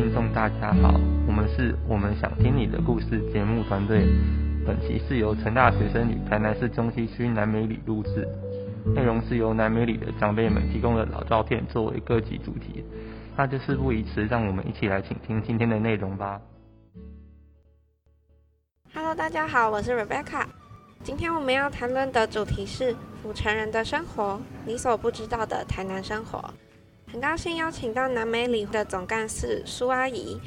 听众大家好，我们是我们想听你的故事节目团队。本期是由成大学生与台南市中西区南美里录制，内容是由南美里的长辈们提供的老照片作为各集主题。那就事不宜迟，让我们一起来倾听今天的内容吧。Hello，大家好，我是 Rebecca。今天我们要谈论的主题是府城人的生活，你所不知道的台南生活。很高兴邀请到南美里的总干事苏阿姨。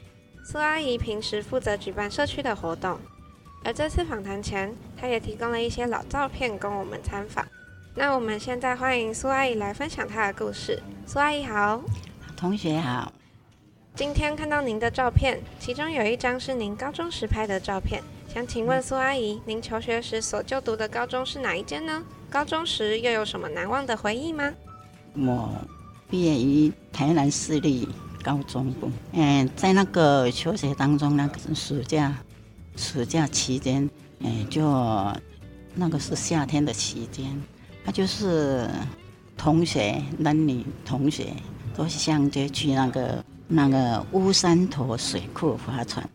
苏阿姨平时负责举办社区的活动，而这次访谈前，她也提供了一些老照片供我们参访。那我们现在欢迎苏阿姨来分享她的故事。苏阿姨好，同学好。今天看到您的照片，其中有一张是您高中时拍的照片。想请问苏阿姨，您求学时所就读的高中是哪一间呢？高中时又有什么难忘的回忆吗？我。毕业于台南市立高中部，嗯，在那个求学当中，那个暑假，暑假期间，嗯，就那个是夏天的期间，他就是同学，男女同学都相约去那个那个乌山头水库划船，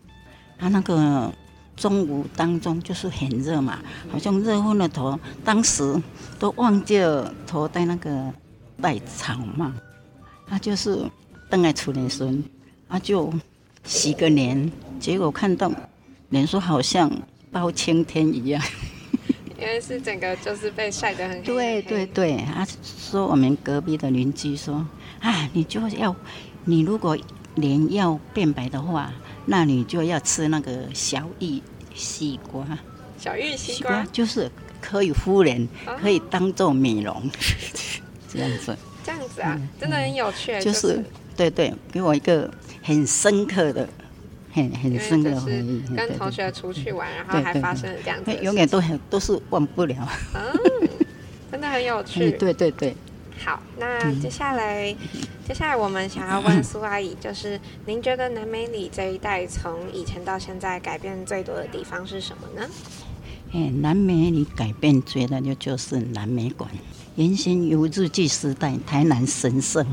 他那个中午当中就是很热嘛，好像热昏了头，当时都忘记了头戴那个戴草帽。他就是邓爱初年孙，他就洗个脸，结果看到脸说好像包青天一样。因为是整个就是被晒得很黑。对对对，他说我们隔壁的邻居说啊，你就要你如果脸要变白的话，那你就要吃那个小玉西瓜。小玉西瓜就是可以敷脸，可以当做美容，这样子。这样子啊，真的很有趣。就是，对对，给我一个很深刻的、很很深刻的回忆。跟同学出去玩，然后还发生了这样子，永远都很都是忘不了。嗯，真的很有趣。对对对。好，那接下来，接下来我们想要问苏阿姨，就是您觉得南美里这一带从以前到现在改变最多的地方是什么呢？哎，南美里改变最大的就是南美馆。原先由日据时代台南神社，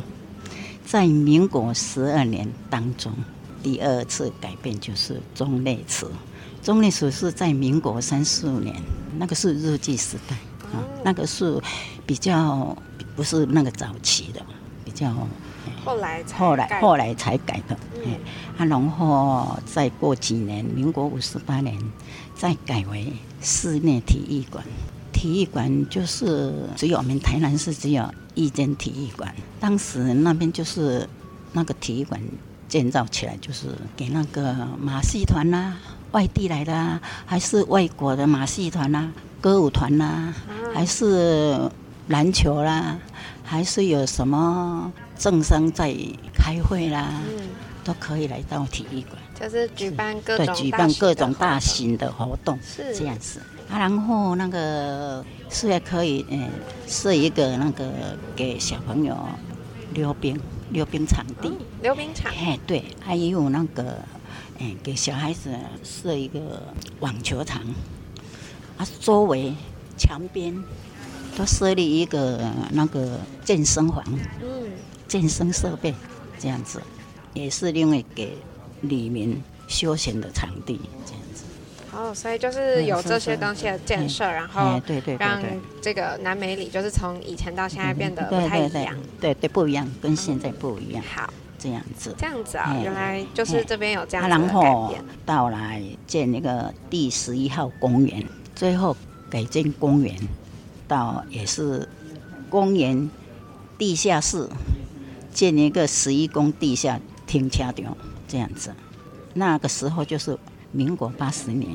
在民国十二年当中，第二次改变就是中内祠。中内祠是在民国三十五年，那个是日据时代啊，那个是比较不是那个早期的，比较后来后来后来才改的。嗯，啊，然后再过几年，民国五十八年再改为室内体育馆。体育馆就是只有我们台南市只有一间体育馆，当时那边就是那个体育馆建造起来，就是给那个马戏团啦、外地来的，啊还是外国的马戏团啦、歌舞团啦，还是篮球啦，还是有什么政商在开会啦，都可以来到体育馆，就是举办各种对举办各种大型的活动，是这样子。啊，然后那个是也可以，嗯，设一个那个给小朋友溜冰、溜冰场地。溜冰场。哎，对，还有那个，嗯，给小孩子设一个网球场。啊，周围墙边都设立一个那个健身房。嗯。健身设备这样子，也是另外给里面休闲的场地这样子。哦，所以就是有这些东西的建设，然后对对让这个南美里就是从以前到现在变得不太一样，对对不一样，跟现在不一样。好，这样子，这样子啊，原来就是这边有这样子的改变。到来建那个第十一号公园，最后改建公园，到也是公园地下室建一个十一宫地下停车场，这样子。那个时候就是。民国八十年，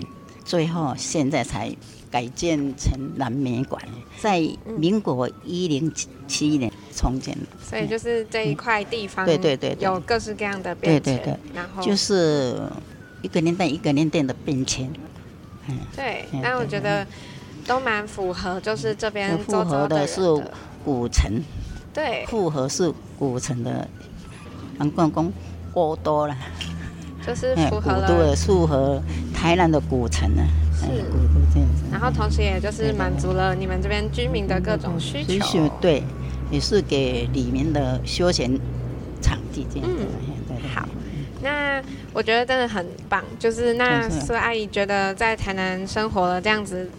最后现在才改建成南美馆，在民国一零七年重建的。所以就是这一块地方，对对对，有各式各样的变迁。对对对，然后就是一个年代一个年代的变迁。嗯，对。但我觉得都蛮符合，就是这边符合的是古城，对，符合是古城的，南关公过多了。就是符合了，符合台南的古城呢，是古都这样子。然后同时也就是满足了你们这边居民的各种需求，对，也是给里面的休闲场地这样子。嗯，好。那我觉得真的很棒，就是那苏阿姨觉得在台南生活了这样子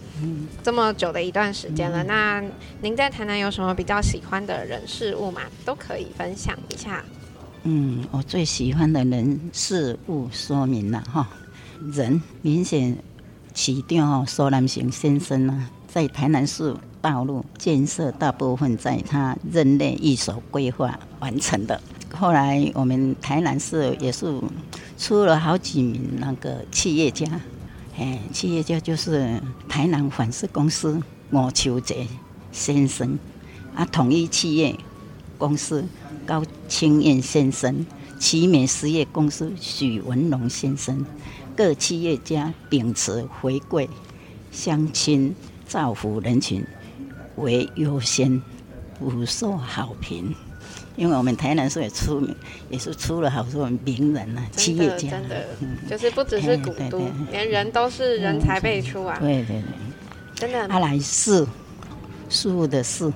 这么久的一段时间了，那您在台南有什么比较喜欢的人事物吗？都可以分享一下。嗯，我最喜欢的人事物说明了哈，人明显起调哈，苏南行先生呢，在台南市道路建设大部分在他任内一手规划完成的。后来我们台南市也是出了好几名那个企业家，哎，企业家就是台南反式公司吴秋杰先生，啊，统一企业公司高清燕先生、奇美实业公司许文龙先生，各企业家秉持回馈乡亲、造福人群为优先，不受好评。因为我们台南市也出名，也是出了好多名人啊，企业家。真的嗯，就是不只是古都哎对对，连人都是人才辈出啊，对对对。真的阿来事，事物的事。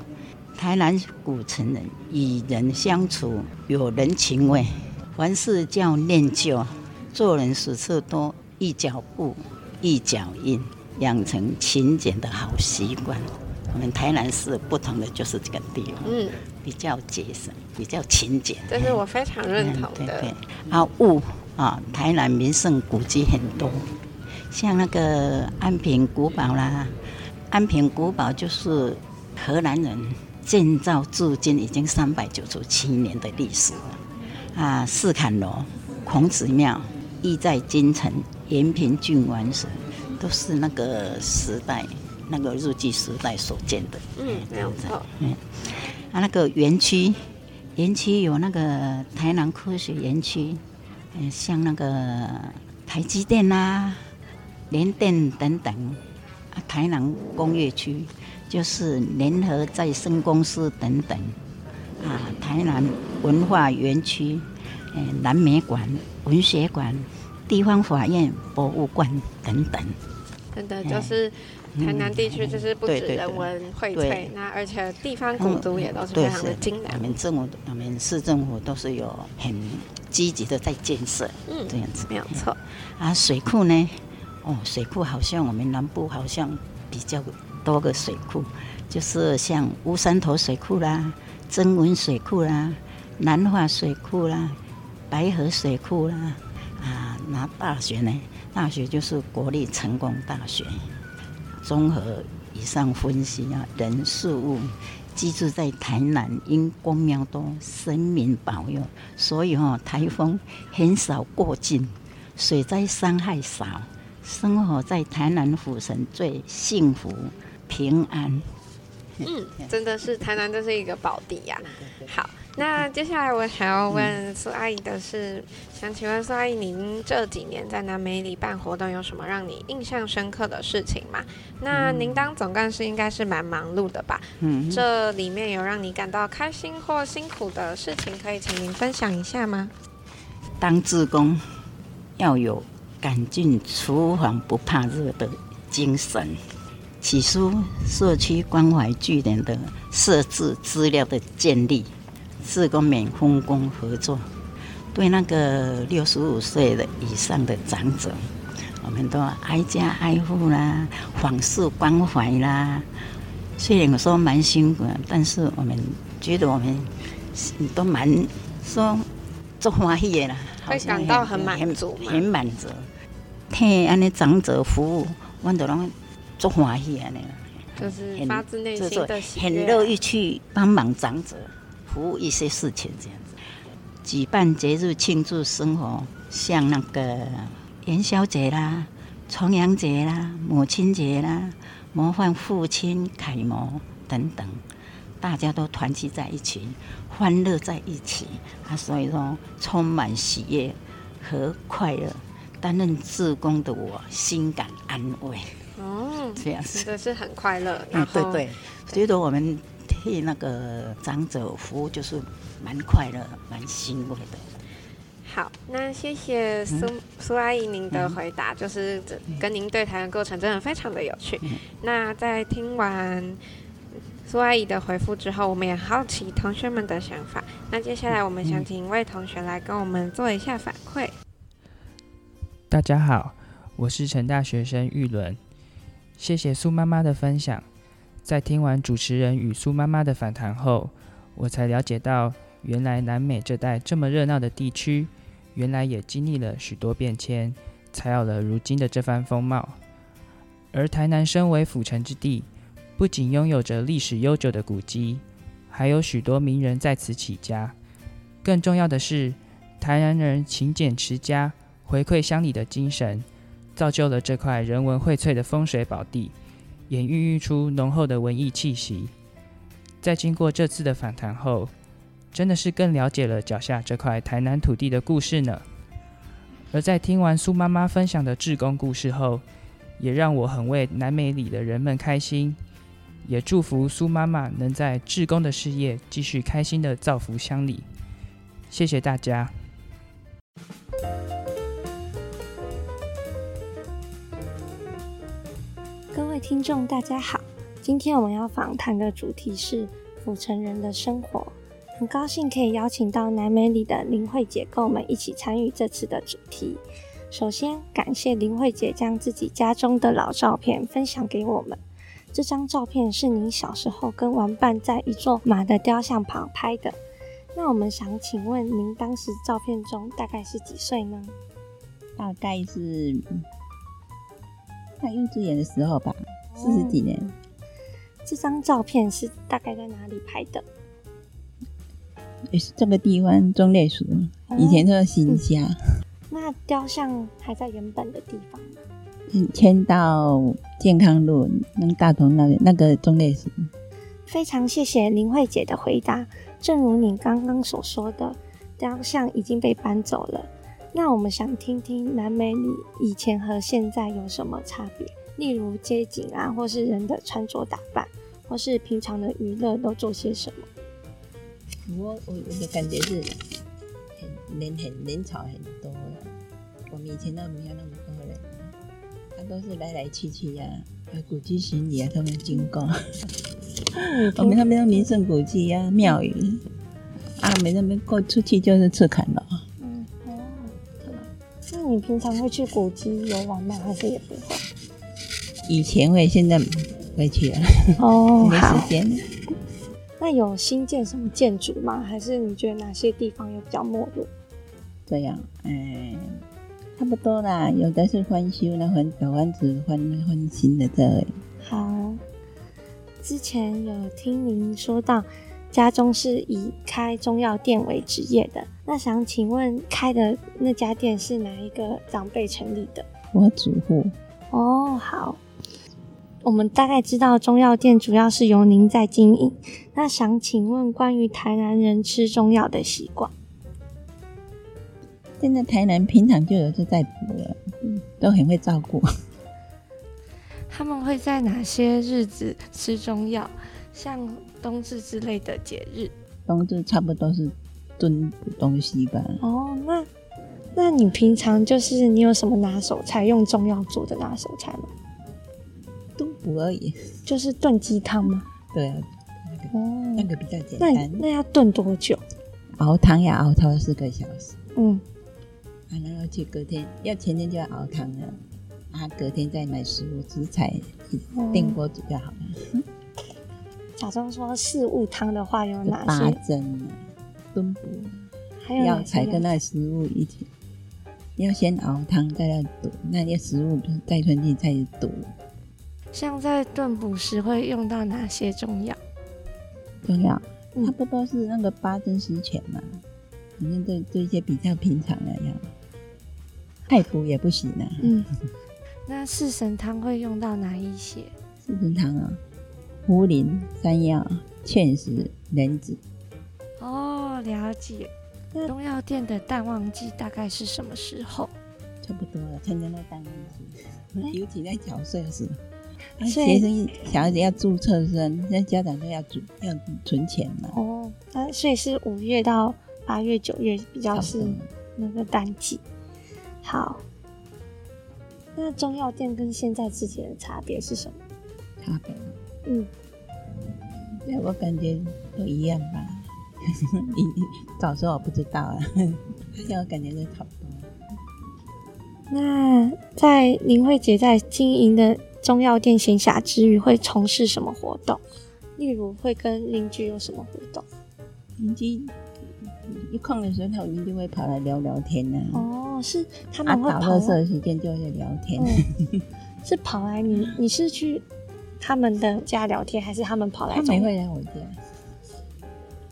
台南古城人与人相处有人情味，凡事叫念旧，做人处事多一脚步一脚印，养成勤俭的好习惯。我们台南市不同的就是这个地方，嗯，比较节省，比较勤俭。这是我非常认同的嗯对对。啊，物啊，台南名胜古迹很多，像那个安平古堡啦，安平古堡就是荷兰人建造至今已经三百九十七年的历史了。啊，四坎楼、孔子庙、意在京城、延平郡王时，都是那个时代。那个日据时代所建的，嗯，没有错。啊，那个园区，园区有那个台南科学园区，嗯，像那个台积电啦、联电等等，啊，台南工业区就是联合再生公司等等，啊，台南文化园区，嗯，南美馆、文学馆、地方法院、博物馆等等。真的就是台南地区，就是不止人文荟萃，那而且地方古都也都是非常的精我。们政府、我们市政府都是有很积极的在建设，嗯这样子。没有错。啊，水库呢？哦，水库好像我们南部好像比较多个水库，就是像乌山头水库啦、曾文水库啦、南化水库啦、白河水库啦。啊，那大学呢？大学就是国立成功大学。综合以上分析啊，人事物居住在台南，因公庙多，神明保佑，所以哈、哦、台风很少过境，水灾伤害少，生活在台南府城最幸福平安。嗯，真的是台南，这是一个宝地呀、好，那接下来我想要问苏阿姨的是，想请问苏阿姨，您这几年在南美里办活动，有什么让你印象深刻的事情吗？那您当总干事应该是蛮忙碌的吧？嗯，这里面有让你感到开心或辛苦的事情，可以请您分享一下吗？当志工要有赶进厨房不怕热的精神。起初，社区关怀据点的设置资料的建立，是工免分工合作，对那个六十五岁的以上的长者，我们都挨家挨户啦，访视关怀啦。虽然我说蛮辛苦的，但是我们觉得我们都蛮说做欢喜的啦，好会像感到很满足吗很满足。替安尼长者服务，阮都拢做欢喜安尼啦。就是很发自内心的很乐意去帮忙长者，服务一些事情这样子。举办节日庆祝生活，像那个元宵节啦、重阳节啦、母亲节啦、模范父亲楷模等等，大家都团聚在一起，欢乐在一起啊，所以说充满喜悦和快乐。担任志工的我，心感安慰，哦，这样子真。的是很快乐。然嗯，对后对，觉得我们替那个长者服务就是蛮快乐、蛮欣慰的。好，那谢谢苏、嗯苏阿姨您的回答，就是这跟您对谈的过程真的非常的有趣。嗯那在听完苏阿姨的回复之后，我们也好奇同学们的想法。那接下来我们想请一位同学来跟我们做一下反馈。大家好，我是成大学生玉伦。谢谢苏妈妈的分享。在听完主持人与苏妈妈的访谈后，我才了解到，原来南美这带这么热闹的地区，原来也经历了许多变迁，才有了如今的这番风貌。而台南身为府城之地，不仅拥有着历史悠久的古迹，还有许多名人在此起家。更重要的是，台南人勤俭持家、回馈乡里的精神，造就了这块人文荟萃的风水宝地，也孕育出浓厚的文艺气息。在经过这次的访谈后，真的是更了解了脚下这块台南土地的故事呢。而在听完苏妈妈分享的志工故事后，也让我很为南美里的人们开心。也祝福苏妈妈能在志工的事业继续开心的造福乡里。谢谢大家。听众，大家好。今天我们要访谈的主题是府城人的生活。很高兴可以邀请到南美里的林慧姐跟我们一起参与这次的主题。首先，感谢林慧姐将自己家中的老照片分享给我们。这张照片是您小时候跟玩伴在一座马的雕像旁拍的。那我们想请问您，当时照片中大概是几岁呢？大概是在幼稚园的时候吧，四十几年。这张照片是大概在哪里拍的？也是这个地方中烈属，以前是新家。那雕像还在原本的地方吗？迁到健康路那大同那那个中烈属。非常谢谢林慧姐的回答。正如你刚刚所说的，雕像已经被搬走了。那我们想听听南美里以前和现在有什么差别？例如街景啊，或是人的穿着打扮，或是平常的娱乐都做些什么？我我我的感觉是很人很人潮很多了。我们以前那没有那么多人，他都是来来去去呀，有古迹巡礼啊，他们经过。我们那边的名胜古迹呀，庙宇啊，没那边过出去就是赤坎了。你平常会去古迹游玩吗？还是也不会？以前会，现在不会去了。哦，没时间。那有新建什么建筑吗？还是你觉得哪些地方又比较没落？这样，嗯，差不多啦。有的是翻修，那翻老房子翻翻新的这。好。之前有听您说到，家中是以开中药店为职业的。那想请问，开的那家店是哪一个长辈成立的？我祖父。哦，好。我们大概知道中药店主要是由您在经营。那想请问，关于台南人吃中药的习惯？现在台南平常就有是在补了，都很会照顾。他们会在哪些日子吃中药？像冬至之类的节日。冬至差不多是炖东西吧。哦，那那你平常就是你有什么拿手菜用中药做的拿手菜吗？炖补而已。就是炖鸡汤吗？对啊。哦，那个比较简单。那那要炖多久？熬汤要熬超四个小时。嗯。啊，然后去隔天，要前天就要熬汤了。啊，隔天再买食物食材电锅煮就好了。假装说四物汤的话有哪些？八珍、炖补，还有药材跟那食物一起。要先熬汤，再要煮，那些食物再吞进再煮。像在炖补时会用到哪些中药？中药差不多是那个八珍十全嘛，反正对对一些比较平常的药，太补也不行啊。嗯。那四神汤会用到哪一些？四神汤啊，茯苓、山药、芡实、莲子。哦，了解。那中药店的淡旺季大概是什么时候？差不多了，参加那淡旺季，尤其在缴税时，学生小孩子要注册生，那家长都要存要存钱嘛。哦，那所以是五月到八月、九月比较是那个淡季。好。那中药店跟现在之间的差别是什么？差别？嗯，我感觉都一样吧。你早说我不知道啊，现在我感觉都差不多。那在林慧姐在经营的中药店闲暇之余，会从事什么活动？例如会跟邻居有什么互动？邻居一空的时候，他一定会跑来聊聊天呢、哦，是他啊，们会跑打垃圾的时间就会聊天。嗯是跑来你你是去他们的家聊天，还是他们跑来他中们会来我家。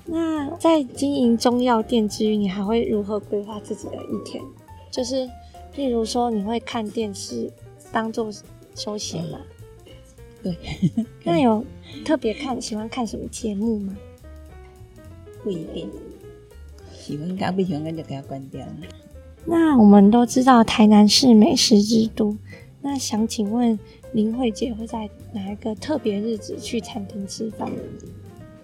那在经营中药店之余，你还会如何规划自己的一天？就是，例如说，你会看电视当做休闲吗？对，那有特别看喜欢看什么节目吗？不一定。喜欢看不喜欢看就给它关掉了。那我们都知道台南是美食之都，那想请问林慧姐会在哪一个特别日子去餐厅吃饭？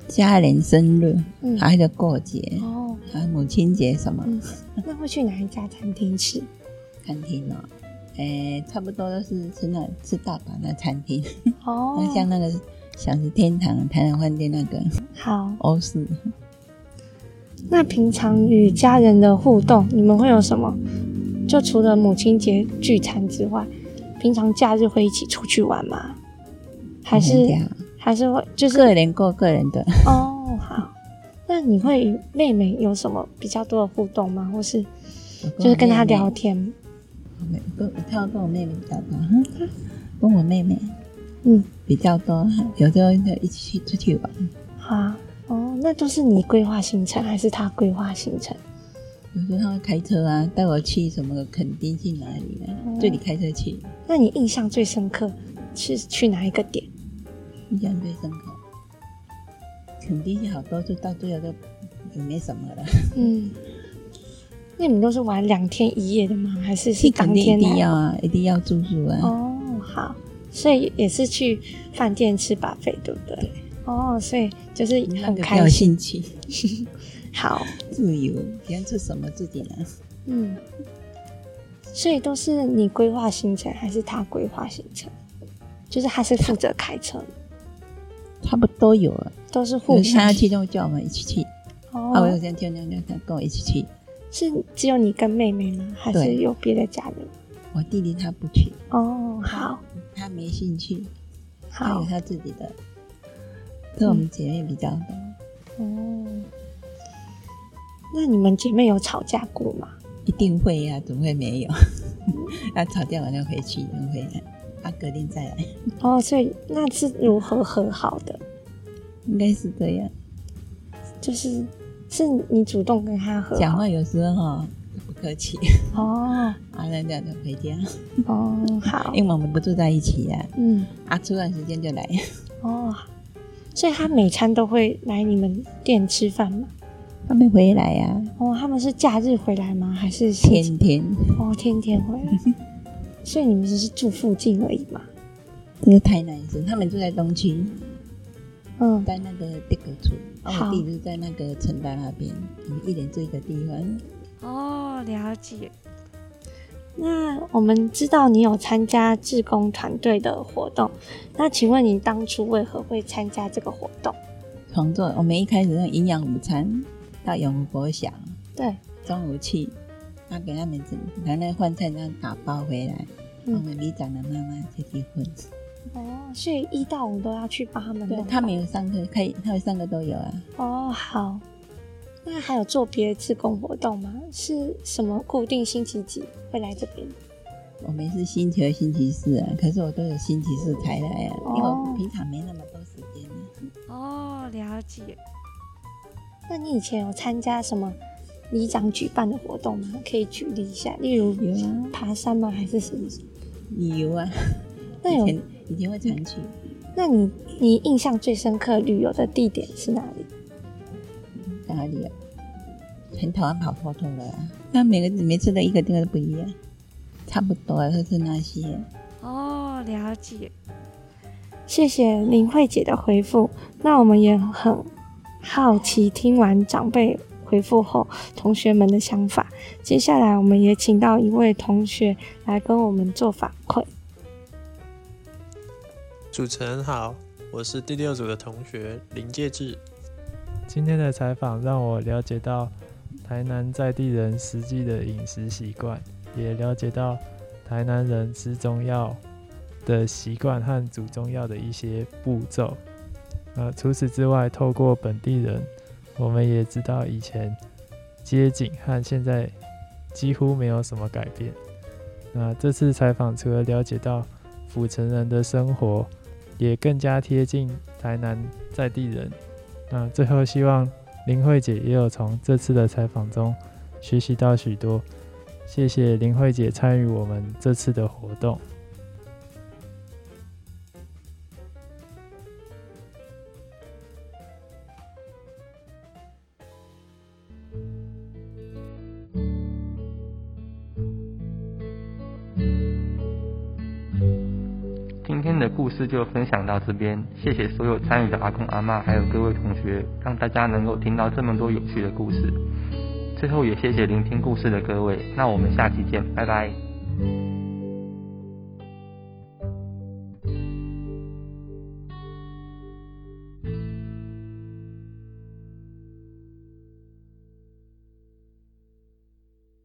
家人生日，嗯，还有过节，哦，还有母亲节什么嗯，那会去哪一家餐厅吃？餐厅哦。诶、差不多都是吃那吃大阪的餐厅，哦，像那个小食天堂、台南饭店那个好。欧式。那平常与家人的互动，你们会有什么？就除了母亲节聚餐之外，平常假日会一起出去玩吗？还是还是会就是个人过个人的，哦好。那你会与妹妹有什么比较多的互动吗？或是就是跟她聊天？我妹妹。跟他跟我妹妹比较多，哼 跟我妹妹嗯，比较多，有时候就一起出去玩。好哦，那都是你规划行程，还是她规划行程？有时候他会开车啊，带我去什么垦丁去哪里啊，哦这里开车去，那你印象最深刻是去哪一个点？印象最深刻。垦丁去好多就，到最后都也没什么了。嗯，那你们都是玩两天一夜的吗？还是是当天来要啊，一定要住宿啊。哦，好，所以也是去饭店吃把费，对不对？哦，所以就是很开心。兴趣，好，自由，喜欢吃什么自己拿。嗯，所以都是你规划行程，还是他规划行程？就是他是负责开车，差不多有啊，都是互相他要。去就叫我们一起去，啊，我有哦，些就那那跟我一起去。是只有你跟妹妹吗？还是有别的家人？我弟弟他不去，哦，好，他没兴趣，他有，他自己的。跟我们姐妹比较多，哦。那你们姐妹有吵架过吗？一定会呀、怎么会没有？要吵架完就回去，就回来，啊，隔天再来，哦，所以那是如何和好的？应该是这样。就是是你主动跟他和好？讲话有时候哈不客气，哦。啊，那这样就回家，哦好。因为我们不住在一起呀、嗯。啊，吃饭时间就来，哦，所以他每餐都会来你们店吃饭吗？他没回来呀、哦，他们是假日回来吗？还是天天哦天天回来？所以你们只是住附近而已嘛？这个台南市，他们住在东区，嗯，在那个地格处，我弟就在那个城大那边，我们一人住一个地方。哦，了解。那我们知道你有参加志工团队的活动，那请问你当初为何会参加这个活动？创作，我们一开始用营养午餐到永福国小，对，中午去，他给他们整，拿那饭菜那样打包回来。嗯我们里长的妈妈就结婚，哦，所以一到五都要去帮他们。对他们有上课，可以他们上课都有啊。哦，好。那还有做别的自工活动吗？是什么固定星期几会来这边？我们是星期二、星期四啊，可是我都有星期四才来啊，哦因为我平常没那么多时间啊。哦，了解。那你以前有参加什么里长举办的活动吗？可以举例一下，例如有啊，爬山吗？还是什么？旅游啊，那有以前以前会常去，那你你印象最深刻旅游的地点是哪里？哪里啊？很讨厌跑活动的、啊，那每个每次的一个地方都不一样，差不多啊都是那些。哦，了解。谢谢林慧姐的回复。那我们也很好奇，听完长辈回复后，同学们的想法。接下来，我们也请到一位同学来跟我们做反馈。主持人好，我是第六组的同学林介志。今天的采访让我了解到台南在地人实际的饮食习惯，也了解到台南人吃中药的习惯和煮中药的一些步骤。呃，除此之外，透过本地人，我们也知道以前街景和现在几乎没有什么改变。那这次采访除了了解到府城人的生活，也更加贴近台南在地人。那最后希望林慧姐也有从这次的采访中学习到许多。谢谢林慧姐参与我们这次的活动。的故事就分享到这边，谢谢所有参与的阿公阿妈，还有各位同学，让大家能够听到这么多有趣的故事。最后也谢谢聆听故事的各位，那我们下期见，拜拜。